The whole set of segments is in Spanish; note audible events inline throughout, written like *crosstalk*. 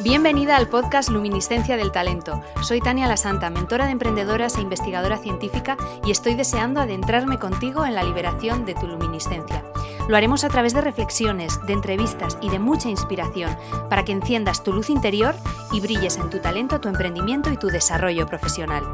Bienvenida al podcast Luminiscencia del Talento. Soy Tania La Santa, mentora de emprendedoras e investigadora científica y estoy deseando adentrarme contigo en la liberación de tu luminiscencia. Lo haremos a través de reflexiones, de entrevistas y de mucha inspiración para que enciendas tu luz interior y brilles en tu talento, tu emprendimiento y tu desarrollo profesional.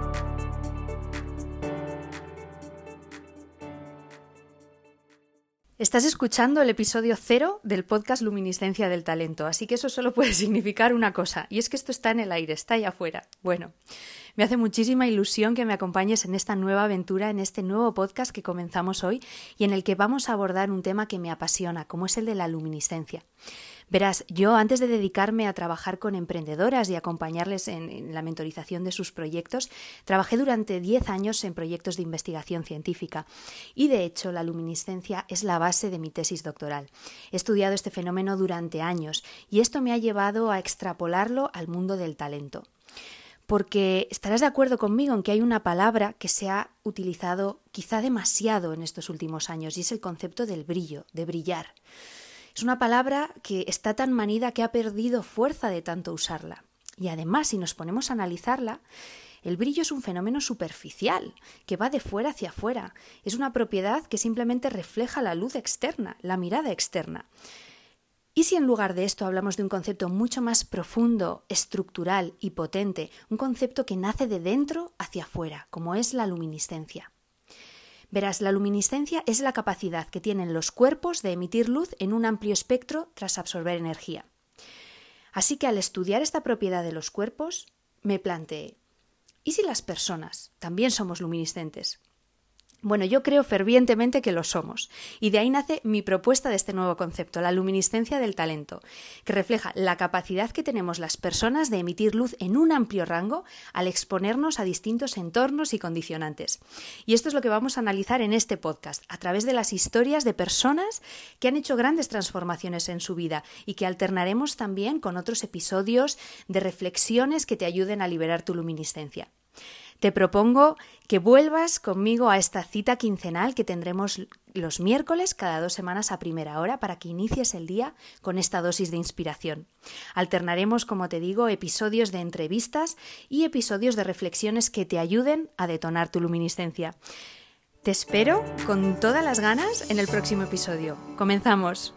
Estás escuchando el episodio cero del podcast Luminiscencia del Talento, así que eso solo puede *laughs* significar una cosa, y es que esto está en el aire, está allá afuera. Bueno, me hace muchísima ilusión que me acompañes en esta nueva aventura, en este nuevo podcast que comenzamos hoy y en el que vamos a abordar un tema que me apasiona, como es el de la luminiscencia. Verás, yo antes de dedicarme a trabajar con emprendedoras y acompañarles en, la mentorización de sus proyectos, trabajé durante 10 años en proyectos de investigación científica y de hecho la luminiscencia es la base de mi tesis doctoral. He estudiado este fenómeno durante años y esto me ha llevado a extrapolarlo al mundo del talento porque estarás de acuerdo conmigo en que hay una palabra que se ha utilizado quizá demasiado en estos últimos años y es el concepto del brillo, de brillar. Es una palabra que está tan manida que ha perdido fuerza de tanto usarla. Y además, si nos ponemos a analizarla, el brillo es un fenómeno superficial, que va de fuera hacia afuera. Es una propiedad que simplemente refleja la luz externa, la mirada externa. ¿Y si en lugar de esto hablamos de un concepto mucho más profundo, estructural y potente, un concepto que nace de dentro hacia afuera, como es la luminiscencia? Verás, la luminiscencia es la capacidad que tienen los cuerpos de emitir luz en un amplio espectro tras absorber energía. Así que al estudiar esta propiedad de los cuerpos, me planteé, ¿y si las personas también somos luminiscentes? Bueno, yo creo fervientemente que lo somos, y de ahí nace mi propuesta de este nuevo concepto, la luminiscencia del talento, que refleja la capacidad que tenemos las personas de emitir luz en un amplio rango al exponernos a distintos entornos y condicionantes. Y esto es lo que vamos a analizar en este podcast, a través de las historias de personas que han hecho grandes transformaciones en su vida y que alternaremos también con otros episodios de reflexiones que te ayuden a liberar tu luminiscencia. Te propongo que vuelvas conmigo a esta cita quincenal que tendremos los miércoles cada dos semanas a primera hora para que inicies el día con esta dosis de inspiración. Alternaremos, como te digo, episodios de entrevistas y episodios de reflexiones que te ayuden a detonar tu luminiscencia. Te espero con todas las ganas en el próximo episodio. Comenzamos.